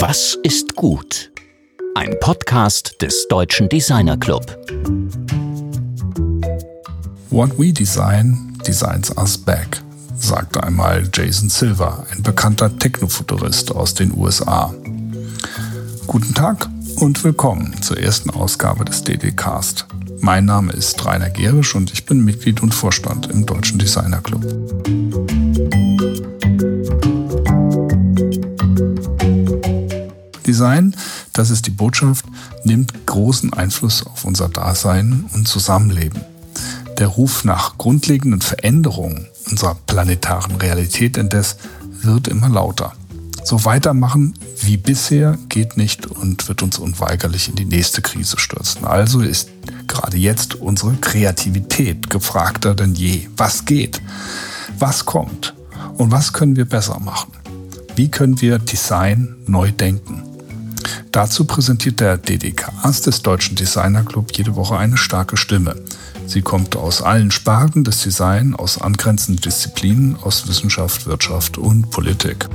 Was ist gut? Ein Podcast des Deutschen Designer Club. What we design designs us back, sagte einmal Jason Silver, ein bekannter Technofuturist aus den USA. Guten Tag und willkommen zur ersten Ausgabe des DD-Cast. Mein Name ist Rainer Gerisch und ich bin Mitglied und Vorstand im Deutschen Designer Club. Design, das ist die Botschaft, nimmt großen Einfluss auf unser Dasein und Zusammenleben. Der Ruf nach grundlegenden Veränderungen unserer planetaren Realität indes wird immer lauter. So weitermachen wie bisher geht nicht und wird uns unweigerlich in die nächste Krise stürzen. Also ist gerade jetzt unsere Kreativität gefragter denn je. Was geht? Was kommt? Und was können wir besser machen? Wie können wir Design neu denken? Dazu präsentiert der DDKs des Deutschen Designer Club jede Woche eine starke Stimme. Sie kommt aus allen Sparten des Design, aus angrenzenden Disziplinen, aus Wissenschaft, Wirtschaft und Politik.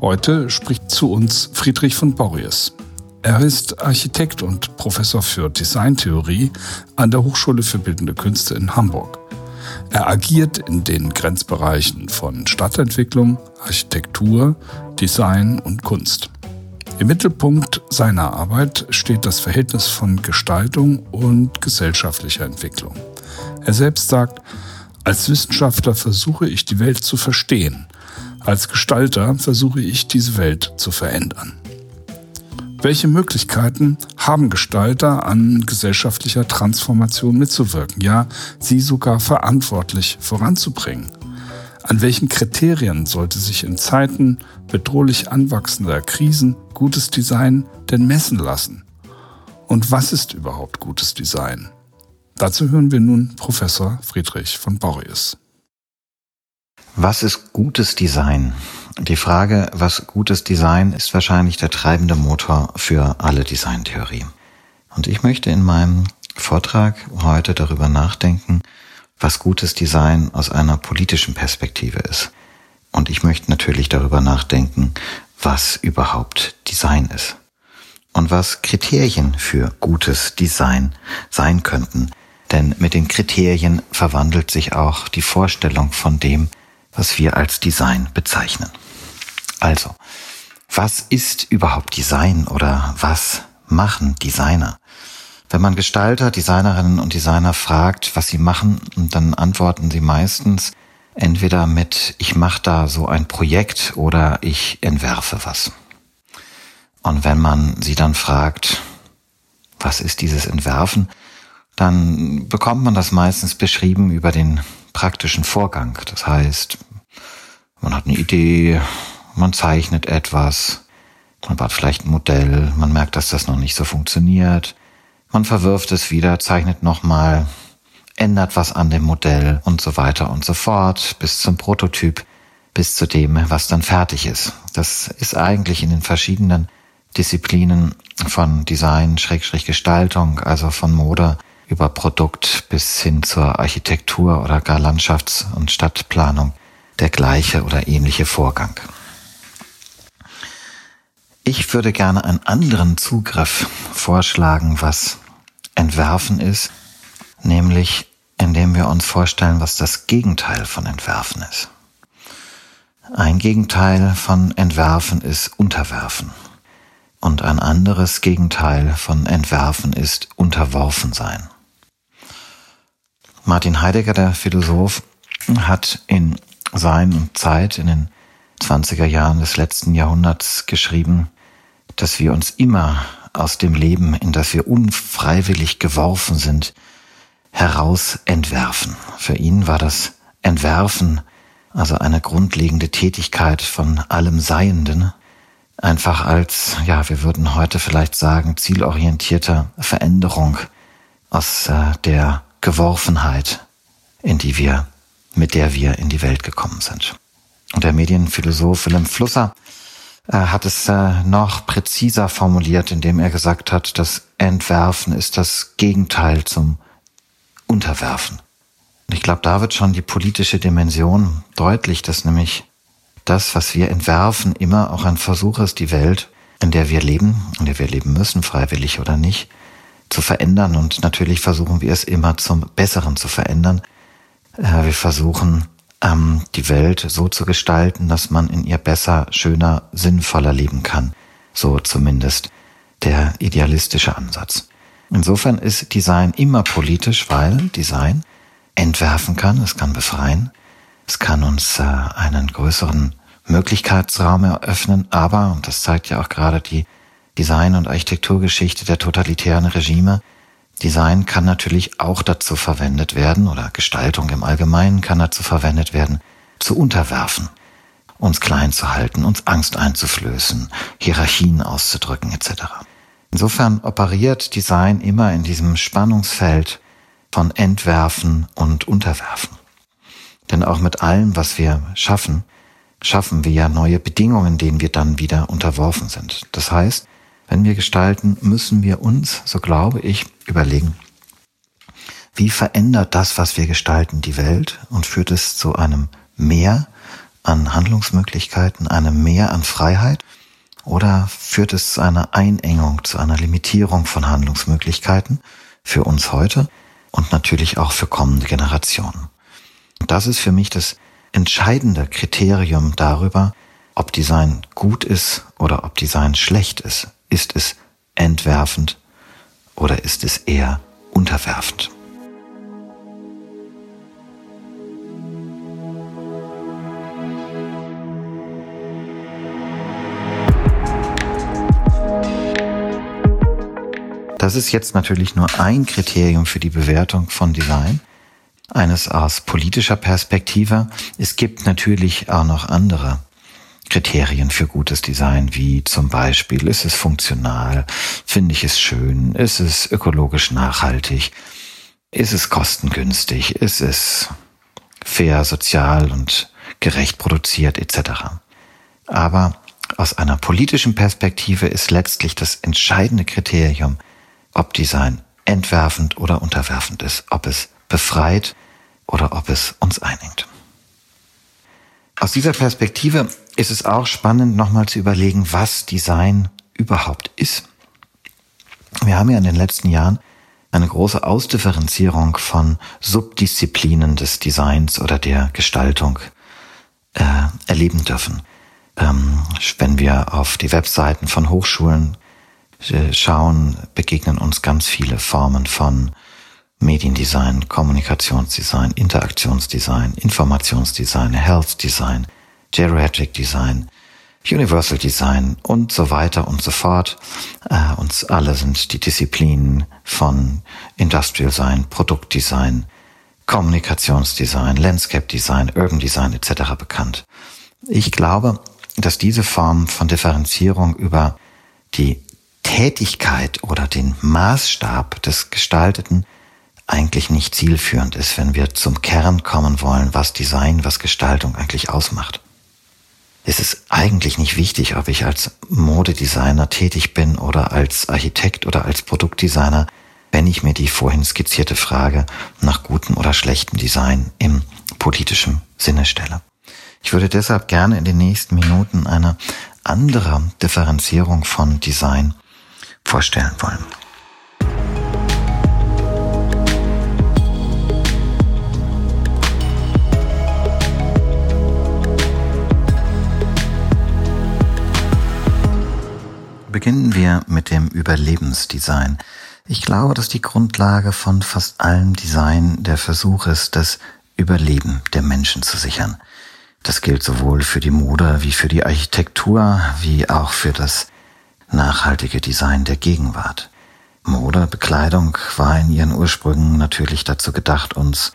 Heute spricht zu uns Friedrich von Borries. Er ist Architekt und Professor für Designtheorie an der Hochschule für Bildende Künste in Hamburg. Er agiert in den Grenzbereichen von Stadtentwicklung, Architektur, Design und Kunst. Im Mittelpunkt seiner Arbeit steht das Verhältnis von Gestaltung und gesellschaftlicher Entwicklung. Er selbst sagt, als Wissenschaftler versuche ich die Welt zu verstehen, als Gestalter versuche ich diese Welt zu verändern. Welche Möglichkeiten haben Gestalter an gesellschaftlicher Transformation mitzuwirken, ja, sie sogar verantwortlich voranzubringen? An welchen Kriterien sollte sich in Zeiten bedrohlich anwachsender Krisen gutes Design denn messen lassen? Und was ist überhaupt gutes Design? Dazu hören wir nun Professor Friedrich von Borries. Was ist gutes Design? Die Frage, was gutes Design ist wahrscheinlich der treibende Motor für alle Designtheorie. Und ich möchte in meinem Vortrag heute darüber nachdenken, was gutes Design aus einer politischen Perspektive ist. Und ich möchte natürlich darüber nachdenken, was überhaupt Design ist. Und was Kriterien für gutes Design sein könnten. Denn mit den Kriterien verwandelt sich auch die Vorstellung von dem, was wir als Design bezeichnen. Also, was ist überhaupt Design oder was machen Designer? Wenn man Gestalter, Designerinnen und Designer fragt, was sie machen, dann antworten sie meistens entweder mit ich mache da so ein Projekt oder ich entwerfe was. Und wenn man sie dann fragt, was ist dieses Entwerfen, dann bekommt man das meistens beschrieben über den praktischen Vorgang. Das heißt, man hat eine Idee, man zeichnet etwas, man baut vielleicht ein Modell, man merkt, dass das noch nicht so funktioniert, man verwirft es wieder, zeichnet nochmal, ändert was an dem Modell und so weiter und so fort bis zum Prototyp, bis zu dem, was dann fertig ist. Das ist eigentlich in den verschiedenen Disziplinen von Design, Schrägstrich Gestaltung, also von Mode über Produkt bis hin zur Architektur oder gar Landschafts- und Stadtplanung der gleiche oder ähnliche Vorgang. Ich würde gerne einen anderen Zugriff vorschlagen, was Entwerfen ist, nämlich indem wir uns vorstellen, was das Gegenteil von Entwerfen ist. Ein Gegenteil von Entwerfen ist Unterwerfen. Und ein anderes Gegenteil von Entwerfen ist Unterworfen sein. Martin Heidegger, der Philosoph, hat in Sein Zeit in den 20er Jahren des letzten Jahrhunderts geschrieben, dass wir uns immer aus dem Leben, in das wir unfreiwillig geworfen sind, heraus entwerfen. Für ihn war das Entwerfen also eine grundlegende Tätigkeit von allem Seienden, einfach als, ja, wir würden heute vielleicht sagen, zielorientierte Veränderung aus äh, der Geworfenheit, in die wir, mit der wir in die Welt gekommen sind. Und der Medienphilosoph Willem Flusser äh, hat es äh, noch präziser formuliert, indem er gesagt hat, das Entwerfen ist das Gegenteil zum Unterwerfen. Und ich glaube, da wird schon die politische Dimension deutlich, dass nämlich das, was wir entwerfen, immer auch ein Versuch ist, die Welt, in der wir leben, in der wir leben müssen, freiwillig oder nicht, zu verändern. Und natürlich versuchen wir es immer zum Besseren zu verändern. Äh, wir versuchen, ähm, die Welt so zu gestalten, dass man in ihr besser, schöner, sinnvoller leben kann. So zumindest der idealistische Ansatz. Insofern ist Design immer politisch, weil Design entwerfen kann, es kann befreien, es kann uns äh, einen größeren Möglichkeitsraum eröffnen, aber, und das zeigt ja auch gerade die Design- und Architekturgeschichte der totalitären Regime, Design kann natürlich auch dazu verwendet werden, oder Gestaltung im Allgemeinen kann dazu verwendet werden, zu unterwerfen, uns klein zu halten, uns Angst einzuflößen, Hierarchien auszudrücken etc. Insofern operiert Design immer in diesem Spannungsfeld von Entwerfen und Unterwerfen. Denn auch mit allem, was wir schaffen, schaffen wir ja neue Bedingungen, denen wir dann wieder unterworfen sind. Das heißt, wenn wir gestalten, müssen wir uns, so glaube ich, überlegen, wie verändert das, was wir gestalten, die Welt und führt es zu einem Mehr an Handlungsmöglichkeiten, einem Mehr an Freiheit oder führt es zu einer Einengung, zu einer Limitierung von Handlungsmöglichkeiten für uns heute und natürlich auch für kommende Generationen. Und das ist für mich das entscheidende Kriterium darüber, ob Design gut ist oder ob Design schlecht ist. Ist es entwerfend oder ist es eher unterwerfend? Das ist jetzt natürlich nur ein Kriterium für die Bewertung von Design, eines aus politischer Perspektive. Es gibt natürlich auch noch andere Kriterien für gutes Design, wie zum Beispiel, ist es funktional, finde ich es schön, ist es ökologisch nachhaltig, ist es kostengünstig, ist es fair, sozial und gerecht produziert etc. Aber aus einer politischen Perspektive ist letztlich das entscheidende Kriterium, ob Design entwerfend oder unterwerfend ist, ob es befreit oder ob es uns einengt. Aus dieser Perspektive ist es auch spannend, nochmal zu überlegen, was Design überhaupt ist. Wir haben ja in den letzten Jahren eine große Ausdifferenzierung von Subdisziplinen des Designs oder der Gestaltung äh, erleben dürfen. Ähm, wenn wir auf die Webseiten von Hochschulen äh, schauen, begegnen uns ganz viele Formen von Mediendesign, Kommunikationsdesign, Interaktionsdesign, Informationsdesign, Health Design, Geriatric Design, Universal Design und so weiter und so fort. Äh, uns alle sind die Disziplinen von Industrial Design, Produktdesign, Kommunikationsdesign, Landscape Design, Urban Design etc. bekannt. Ich glaube, dass diese Form von Differenzierung über die Tätigkeit oder den Maßstab des Gestalteten eigentlich nicht zielführend ist, wenn wir zum Kern kommen wollen, was Design, was Gestaltung eigentlich ausmacht. Es ist eigentlich nicht wichtig, ob ich als Modedesigner tätig bin oder als Architekt oder als Produktdesigner, wenn ich mir die vorhin skizzierte Frage nach gutem oder schlechtem Design im politischen Sinne stelle. Ich würde deshalb gerne in den nächsten Minuten eine andere Differenzierung von Design vorstellen wollen. Beginnen wir mit dem Überlebensdesign. Ich glaube, dass die Grundlage von fast allem Design der Versuch ist, das Überleben der Menschen zu sichern. Das gilt sowohl für die Mode wie für die Architektur, wie auch für das nachhaltige Design der Gegenwart. Mode, Bekleidung war in ihren Ursprüngen natürlich dazu gedacht, uns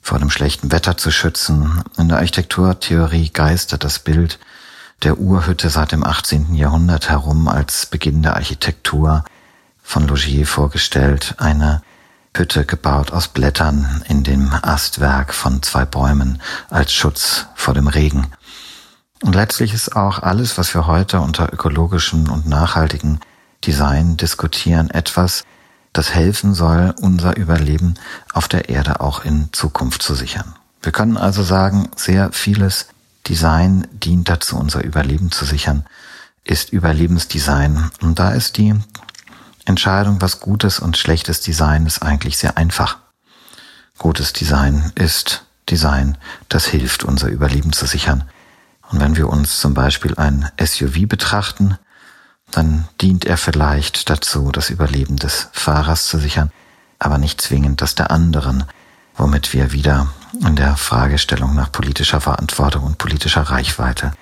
vor dem schlechten Wetter zu schützen. In der Architekturtheorie geistert das Bild der Urhütte seit dem 18. Jahrhundert herum als Beginn der Architektur von Logier vorgestellt, eine Hütte gebaut aus Blättern in dem Astwerk von zwei Bäumen als Schutz vor dem Regen. Und letztlich ist auch alles, was wir heute unter ökologischem und nachhaltigem Design diskutieren, etwas, das helfen soll, unser Überleben auf der Erde auch in Zukunft zu sichern. Wir können also sagen, sehr vieles Design dient dazu, unser Überleben zu sichern, ist Überlebensdesign. Und da ist die Entscheidung, was gutes und schlechtes Design ist, eigentlich sehr einfach. Gutes Design ist Design, das hilft, unser Überleben zu sichern. Und wenn wir uns zum Beispiel ein SUV betrachten, dann dient er vielleicht dazu, das Überleben des Fahrers zu sichern, aber nicht zwingend das der anderen, womit wir wieder in der Fragestellung nach politischer Verantwortung und politischer Reichweite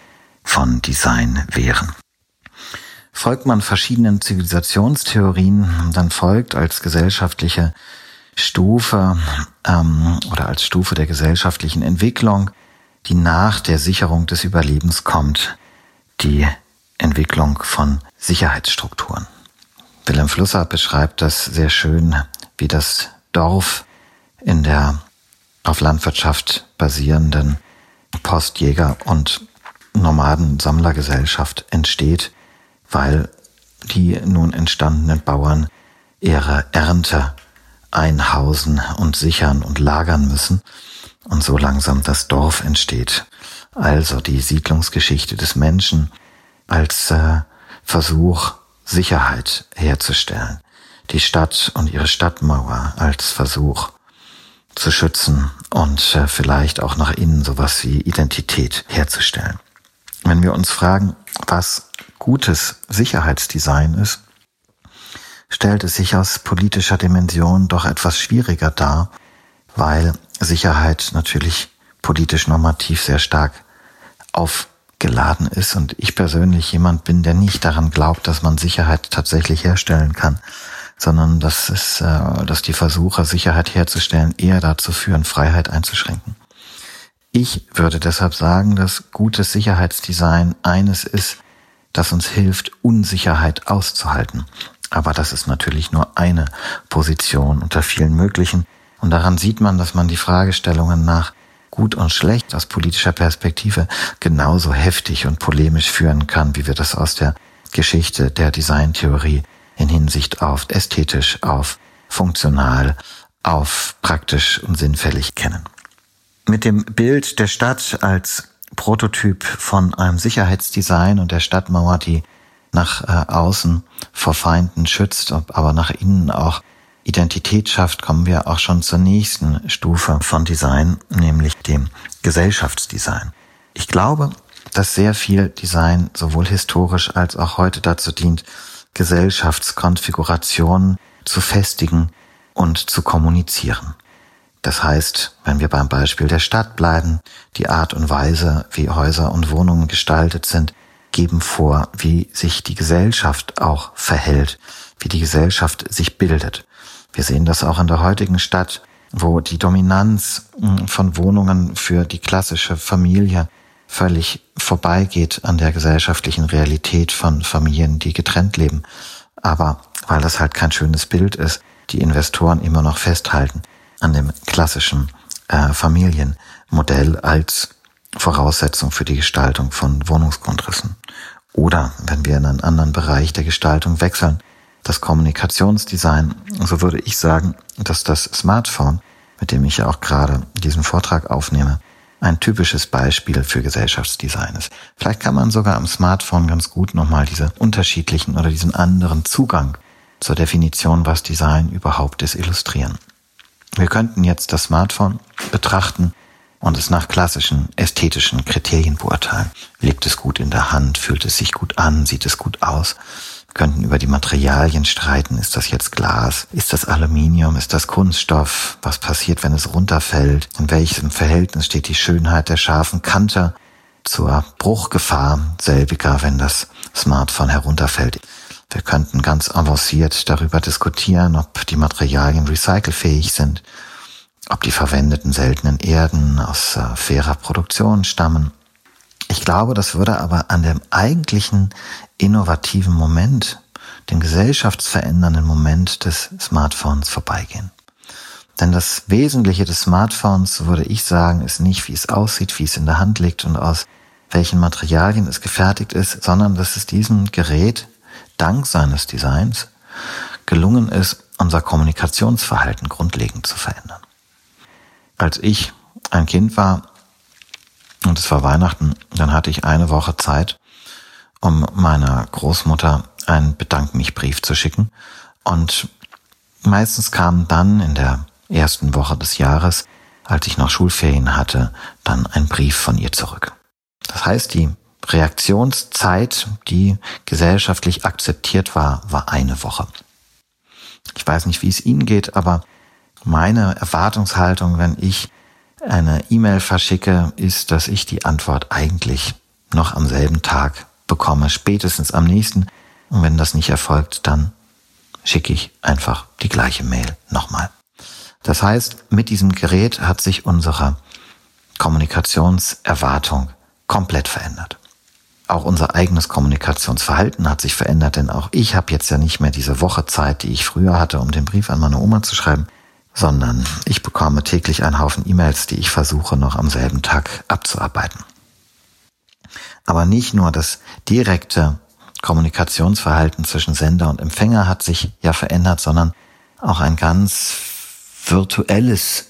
von Design wären. Folgt man verschiedenen Zivilisationstheorien, dann folgt als gesellschaftliche Stufe ähm, oder als Stufe der gesellschaftlichen Entwicklung, die nach der Sicherung des Überlebens kommt, die Entwicklung von Sicherheitsstrukturen. Wilhelm Flusser beschreibt das sehr schön, wie das Dorf in der auf Landwirtschaft basierenden Postjäger- und Nomaden-Sammlergesellschaft entsteht, weil die nun entstandenen Bauern ihre Ernte einhausen und sichern und lagern müssen und so langsam das Dorf entsteht. Also die Siedlungsgeschichte des Menschen als äh, Versuch, Sicherheit herzustellen. Die Stadt und ihre Stadtmauer als Versuch zu schützen und äh, vielleicht auch nach innen sowas wie Identität herzustellen. Wenn wir uns fragen, was gutes Sicherheitsdesign ist, stellt es sich aus politischer Dimension doch etwas schwieriger dar, weil Sicherheit natürlich politisch normativ sehr stark aufgeladen ist und ich persönlich jemand bin, der nicht daran glaubt, dass man Sicherheit tatsächlich herstellen kann, sondern dass es, äh, dass die Versuche, Sicherheit herzustellen, eher dazu führen, Freiheit einzuschränken. Ich würde deshalb sagen, dass gutes Sicherheitsdesign eines ist, das uns hilft, Unsicherheit auszuhalten. Aber das ist natürlich nur eine Position unter vielen möglichen. Und daran sieht man, dass man die Fragestellungen nach gut und schlecht aus politischer Perspektive genauso heftig und polemisch führen kann, wie wir das aus der Geschichte der Designtheorie in Hinsicht auf ästhetisch, auf funktional, auf praktisch und sinnfällig kennen. Mit dem Bild der Stadt als Prototyp von einem Sicherheitsdesign und der Stadtmauer, die nach äh, außen vor Feinden schützt, aber nach innen auch Identität schafft, kommen wir auch schon zur nächsten Stufe von Design, nämlich dem Gesellschaftsdesign. Ich glaube, dass sehr viel Design sowohl historisch als auch heute dazu dient, Gesellschaftskonfigurationen zu festigen und zu kommunizieren. Das heißt, wenn wir beim Beispiel der Stadt bleiben, die Art und Weise, wie Häuser und Wohnungen gestaltet sind, geben vor, wie sich die Gesellschaft auch verhält, wie die Gesellschaft sich bildet. Wir sehen das auch in der heutigen Stadt, wo die Dominanz hm, von Wohnungen für die klassische Familie völlig vorbeigeht an der gesellschaftlichen Realität von Familien, die getrennt leben. Aber weil das halt kein schönes Bild ist, die Investoren immer noch festhalten an dem klassischen äh, Familienmodell als Voraussetzung für die Gestaltung von Wohnungsgrundrissen. Oder wenn wir in einen anderen Bereich der Gestaltung wechseln, das Kommunikationsdesign, so würde ich sagen, dass das Smartphone, mit dem ich ja auch gerade diesen Vortrag aufnehme, ein typisches Beispiel für Gesellschaftsdesign ist. Vielleicht kann man sogar am Smartphone ganz gut nochmal diese unterschiedlichen oder diesen anderen Zugang zur Definition, was Design überhaupt ist, illustrieren. Wir könnten jetzt das Smartphone betrachten und es nach klassischen ästhetischen Kriterien beurteilen. Liegt es gut in der Hand? Fühlt es sich gut an? Sieht es gut aus? Könnten über die Materialien streiten. Ist das jetzt Glas? Ist das Aluminium? Ist das Kunststoff? Was passiert, wenn es runterfällt? In welchem Verhältnis steht die Schönheit der scharfen Kante zur Bruchgefahr selbiger, wenn das Smartphone herunterfällt? Wir könnten ganz avanciert darüber diskutieren, ob die Materialien recycelfähig sind ob die verwendeten seltenen Erden aus äh, fairer Produktion stammen. Ich glaube, das würde aber an dem eigentlichen innovativen Moment, dem gesellschaftsverändernden Moment des Smartphones vorbeigehen. Denn das Wesentliche des Smartphones, würde ich sagen, ist nicht, wie es aussieht, wie es in der Hand liegt und aus welchen Materialien es gefertigt ist, sondern dass es diesem Gerät dank seines Designs gelungen ist, unser Kommunikationsverhalten grundlegend zu verändern. Als ich ein Kind war und es war Weihnachten, dann hatte ich eine Woche Zeit, um meiner Großmutter einen Bedank mich Brief zu schicken. Und meistens kam dann in der ersten Woche des Jahres, als ich noch Schulferien hatte, dann ein Brief von ihr zurück. Das heißt, die Reaktionszeit, die gesellschaftlich akzeptiert war, war eine Woche. Ich weiß nicht, wie es Ihnen geht, aber meine Erwartungshaltung, wenn ich eine E-Mail verschicke, ist, dass ich die Antwort eigentlich noch am selben Tag bekomme, spätestens am nächsten. Und wenn das nicht erfolgt, dann schicke ich einfach die gleiche Mail nochmal. Das heißt, mit diesem Gerät hat sich unsere Kommunikationserwartung komplett verändert. Auch unser eigenes Kommunikationsverhalten hat sich verändert, denn auch ich habe jetzt ja nicht mehr diese Woche Zeit, die ich früher hatte, um den Brief an meine Oma zu schreiben, sondern ich bekomme täglich einen Haufen E-Mails, die ich versuche noch am selben Tag abzuarbeiten. Aber nicht nur das direkte Kommunikationsverhalten zwischen Sender und Empfänger hat sich ja verändert, sondern auch ein ganz virtuelles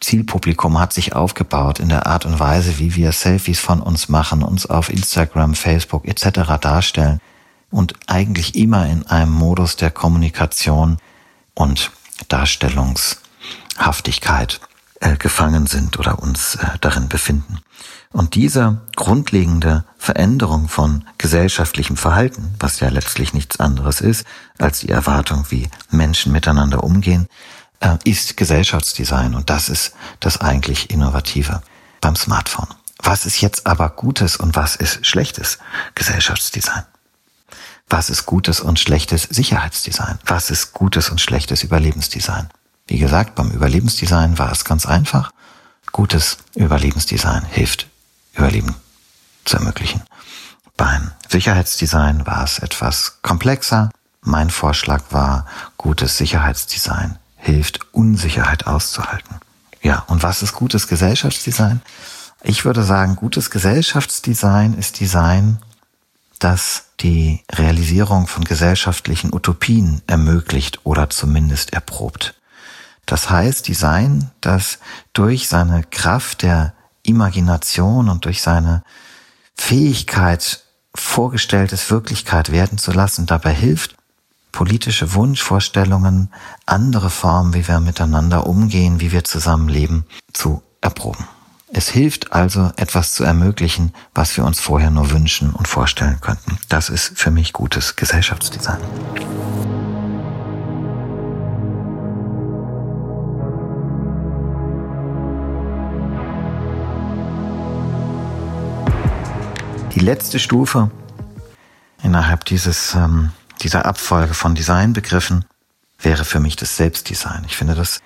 Zielpublikum hat sich aufgebaut in der Art und Weise, wie wir Selfies von uns machen, uns auf Instagram, Facebook etc. darstellen und eigentlich immer in einem Modus der Kommunikation und Darstellungshaftigkeit äh, gefangen sind oder uns äh, darin befinden. Und diese grundlegende Veränderung von gesellschaftlichem Verhalten, was ja letztlich nichts anderes ist als die Erwartung, wie Menschen miteinander umgehen, äh, ist Gesellschaftsdesign und das ist das eigentlich Innovative beim Smartphone. Was ist jetzt aber gutes und was ist schlechtes Gesellschaftsdesign? Was ist gutes und schlechtes Sicherheitsdesign? Was ist gutes und schlechtes Überlebensdesign? Wie gesagt, beim Überlebensdesign war es ganz einfach. Gutes Überlebensdesign hilft, Überleben zu ermöglichen. Beim Sicherheitsdesign war es etwas komplexer. Mein Vorschlag war, gutes Sicherheitsdesign hilft, Unsicherheit auszuhalten. Ja, und was ist gutes Gesellschaftsdesign? Ich würde sagen, gutes Gesellschaftsdesign ist Design, das die Realisierung von gesellschaftlichen Utopien ermöglicht oder zumindest erprobt. Das heißt Design, das durch seine Kraft der Imagination und durch seine Fähigkeit, Vorgestelltes Wirklichkeit werden zu lassen, dabei hilft, politische Wunschvorstellungen, andere Formen, wie wir miteinander umgehen, wie wir zusammenleben, zu erproben. Es hilft also, etwas zu ermöglichen, was wir uns vorher nur wünschen und vorstellen könnten. Das ist für mich gutes Gesellschaftsdesign. Die letzte Stufe innerhalb dieses, ähm, dieser Abfolge von Designbegriffen wäre für mich das Selbstdesign. Ich finde das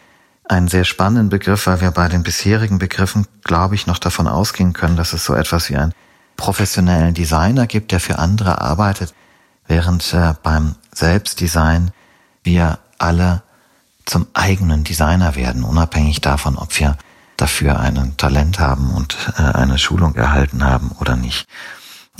einen sehr spannenden Begriff, weil wir bei den bisherigen Begriffen, glaube ich, noch davon ausgehen können, dass es so etwas wie einen professionellen Designer gibt, der für andere arbeitet, während äh, beim Selbstdesign wir alle zum eigenen Designer werden, unabhängig davon, ob wir dafür ein Talent haben und äh, eine Schulung erhalten haben oder nicht.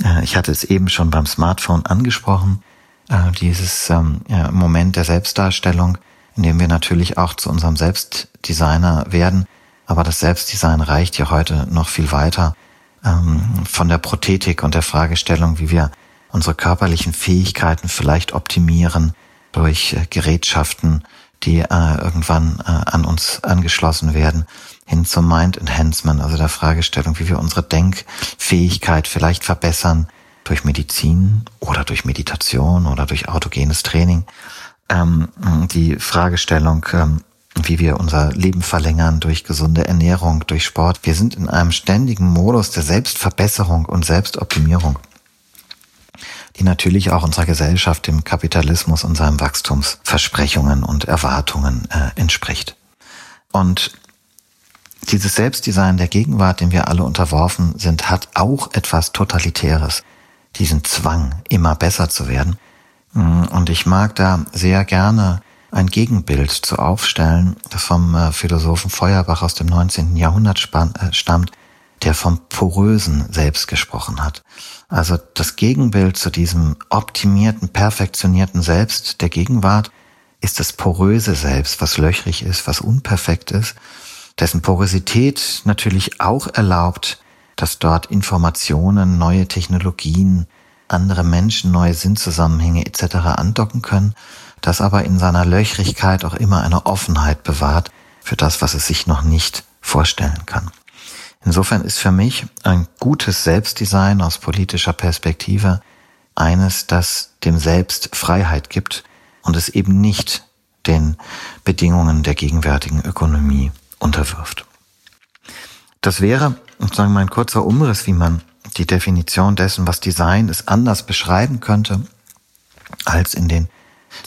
Äh, ich hatte es eben schon beim Smartphone angesprochen, äh, dieses ähm, Moment der Selbstdarstellung, in dem wir natürlich auch zu unserem Selbstdesigner werden. Aber das Selbstdesign reicht ja heute noch viel weiter ähm, von der Prothetik und der Fragestellung, wie wir unsere körperlichen Fähigkeiten vielleicht optimieren durch äh, Gerätschaften, die irgendwann an uns angeschlossen werden, hin zum Mind Enhancement, also der Fragestellung, wie wir unsere Denkfähigkeit vielleicht verbessern durch Medizin oder durch Meditation oder durch autogenes Training. Ähm, die Fragestellung, ähm, wie wir unser Leben verlängern durch gesunde Ernährung, durch Sport. Wir sind in einem ständigen Modus der Selbstverbesserung und Selbstoptimierung, die natürlich auch unserer Gesellschaft, dem Kapitalismus und seinen Wachstumsversprechungen und Erwartungen äh, entspricht. Und dieses Selbstdesign der Gegenwart, dem wir alle unterworfen sind, hat auch etwas Totalitäres. Diesen Zwang, immer besser zu werden. Mm, und ich mag da sehr gerne ein Gegenbild zu aufstellen, das vom äh, Philosophen Feuerbach aus dem 19. Jahrhundert äh, stammt, der vom porösen Selbst gesprochen hat. Also das Gegenbild zu diesem optimierten, perfektionierten Selbst der Gegenwart ist das poröse Selbst, was löchrig ist, was unperfekt ist, dessen Porosität natürlich auch erlaubt, dass dort Informationen, neue Technologien, andere Menschen, neue Sinnzusammenhänge etc. andocken können, das aber in seiner Löchrigkeit auch immer eine Offenheit bewahrt für das, was es sich noch nicht vorstellen kann. Insofern ist für mich ein gutes Selbstdesign aus politischer Perspektive eines, das dem Selbst Freiheit gibt und es eben nicht den Bedingungen der gegenwärtigen Ökonomie unterwirft. Das wäre sozusagen mein kurzer Umriss, wie man die Definition dessen, was Design ist, anders beschreiben könnte, als in den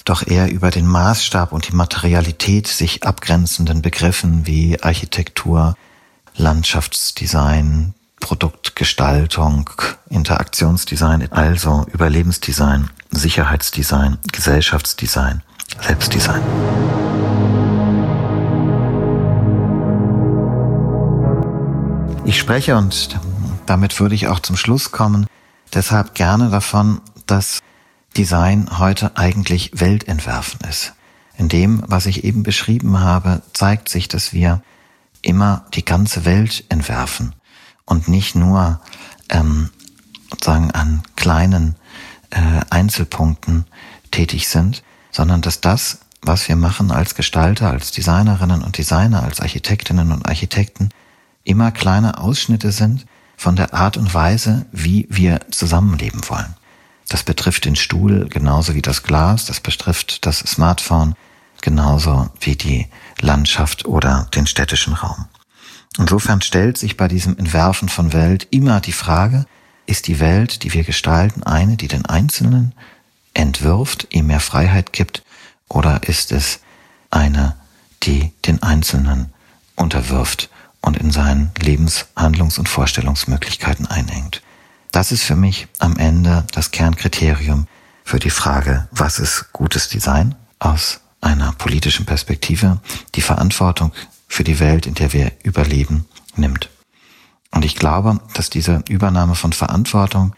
doch eher über den Maßstab und die Materialität sich abgrenzenden Begriffen wie Architektur, Landschaftsdesign, Produktgestaltung, Interaktionsdesign, also Überlebensdesign, Sicherheitsdesign, Gesellschaftsdesign, Selbstdesign. Ich spreche und damit würde ich auch zum Schluss kommen, deshalb gerne davon, dass Design heute eigentlich Weltentwerfen ist. In dem, was ich eben beschrieben habe, zeigt sich, dass wir immer die ganze Welt entwerfen und nicht nur ähm, sozusagen an kleinen äh, Einzelpunkten tätig sind, sondern dass das, was wir machen als Gestalter, als Designerinnen und Designer, als Architektinnen und Architekten, immer kleine Ausschnitte sind von der Art und Weise, wie wir zusammenleben wollen. Das betrifft den Stuhl genauso wie das Glas, das betrifft das Smartphone genauso wie die Landschaft oder den städtischen Raum. Insofern stellt sich bei diesem Entwerfen von Welt immer die Frage, ist die Welt, die wir gestalten, eine, die den Einzelnen entwirft, ihm mehr Freiheit gibt, oder ist es eine, die den Einzelnen unterwirft und in seinen Lebens-, Handlungs- und Vorstellungsmöglichkeiten einhängt? Das ist für mich am Ende das Kernkriterium für die Frage, was ist gutes Design aus einer politischen Perspektive, die Verantwortung für die Welt, in der wir überleben, nimmt. Und ich glaube, dass diese Übernahme von Verantwortung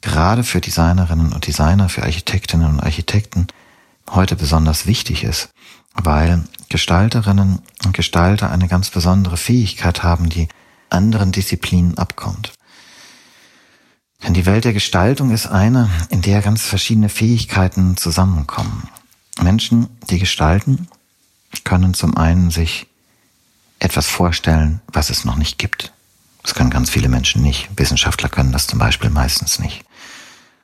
gerade für Designerinnen und Designer, für Architektinnen und Architekten heute besonders wichtig ist, weil Gestalterinnen und Gestalter eine ganz besondere Fähigkeit haben, die anderen Disziplinen abkommt. Denn die Welt der Gestaltung ist eine, in der ganz verschiedene Fähigkeiten zusammenkommen. Menschen, die gestalten, können zum einen sich etwas vorstellen, was es noch nicht gibt. Das können ganz viele Menschen nicht. Wissenschaftler können das zum Beispiel meistens nicht.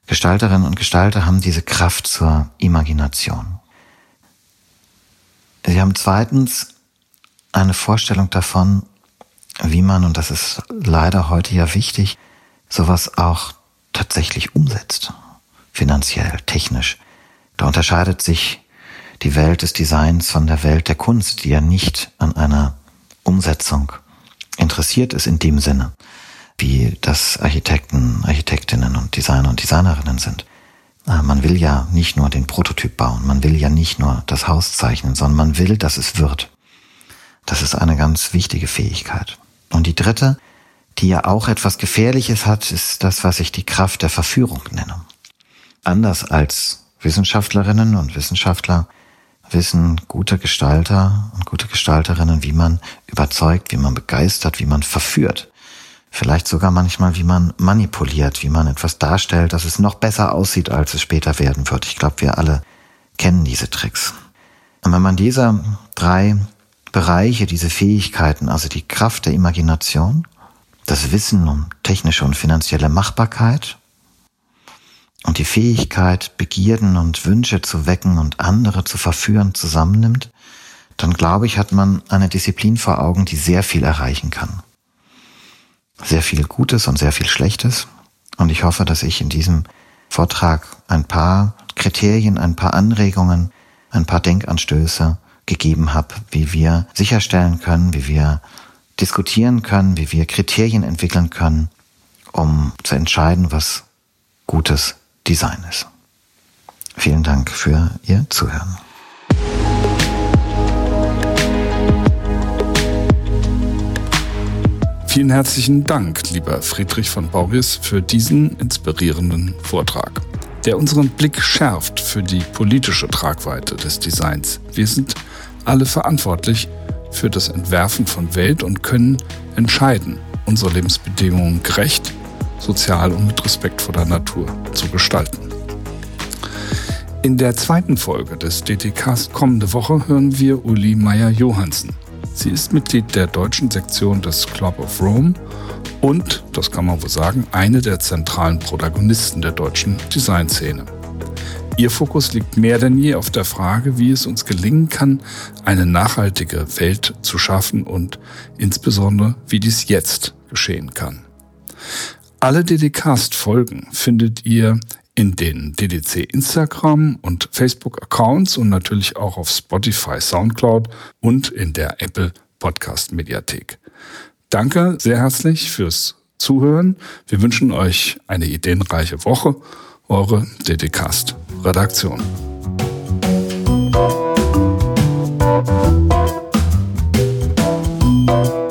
Gestalterinnen und Gestalter haben diese Kraft zur Imagination. Sie haben zweitens eine Vorstellung davon, wie man, und das ist leider heute ja wichtig, sowas auch tatsächlich umsetzt. Finanziell, technisch. Da unterscheidet sich die Welt des Designs von der Welt der Kunst, die ja nicht an einer Umsetzung interessiert ist in dem Sinne, wie das Architekten, Architektinnen und Designer und Designerinnen sind. Äh, man will ja nicht nur den Prototyp bauen, man will ja nicht nur das Haus zeichnen, sondern man will, dass es wird. Das ist eine ganz wichtige Fähigkeit. Und die dritte, die ja auch etwas Gefährliches hat, ist das, was ich die Kraft der Verführung nenne. Anders als Wissenschaftlerinnen und Wissenschaftler wissen gute Gestalter und gute Gestalterinnen, wie man überzeugt, wie man begeistert, wie man verführt. Vielleicht sogar manchmal, wie man manipuliert, wie man etwas darstellt, dass es noch besser aussieht, als es später werden wird. Ich glaube, wir alle kennen diese Tricks. Und wenn man diese drei Bereiche, diese Fähigkeiten, also die Kraft der Imagination, das Wissen um technische und finanzielle Machbarkeit und die Fähigkeit, Begierden und Wünsche zu wecken und andere zu verführen, zusammennimmt, dann glaube ich, hat man eine Disziplin vor Augen, die sehr viel erreichen kann. Sehr viel Gutes und sehr viel Schlechtes. Und ich hoffe, dass ich in diesem Vortrag ein paar Kriterien, ein paar Anregungen, ein paar Denkanstöße gegeben habe, wie wir sicherstellen können, wie wir diskutieren können, wie wir Kriterien entwickeln können, um zu entscheiden, was Gutes Design ist. Vielen Dank für Ihr Zuhören. Vielen herzlichen Dank, lieber Friedrich von Boris, für diesen inspirierenden Vortrag. der unseren Blick schärft für die politische Tragweite des Designs. Wir sind alle verantwortlich für das Entwerfen von Welt und können entscheiden, unsere Lebensbedingungen gerecht, sozial und mit Respekt vor der Natur zu gestalten. In der zweiten Folge des DTCast kommende Woche hören wir Uli Meyer-Johansen. Sie ist Mitglied der deutschen Sektion des Club of Rome und, das kann man wohl sagen, eine der zentralen Protagonisten der deutschen Designszene. Ihr Fokus liegt mehr denn je auf der Frage, wie es uns gelingen kann, eine nachhaltige Welt zu schaffen und insbesondere, wie dies jetzt geschehen kann. Alle DDcast-Folgen findet ihr in den DDC Instagram und Facebook Accounts und natürlich auch auf Spotify, Soundcloud und in der Apple Podcast Mediathek. Danke sehr herzlich fürs Zuhören. Wir wünschen euch eine ideenreiche Woche. Eure DDcast Redaktion. Musik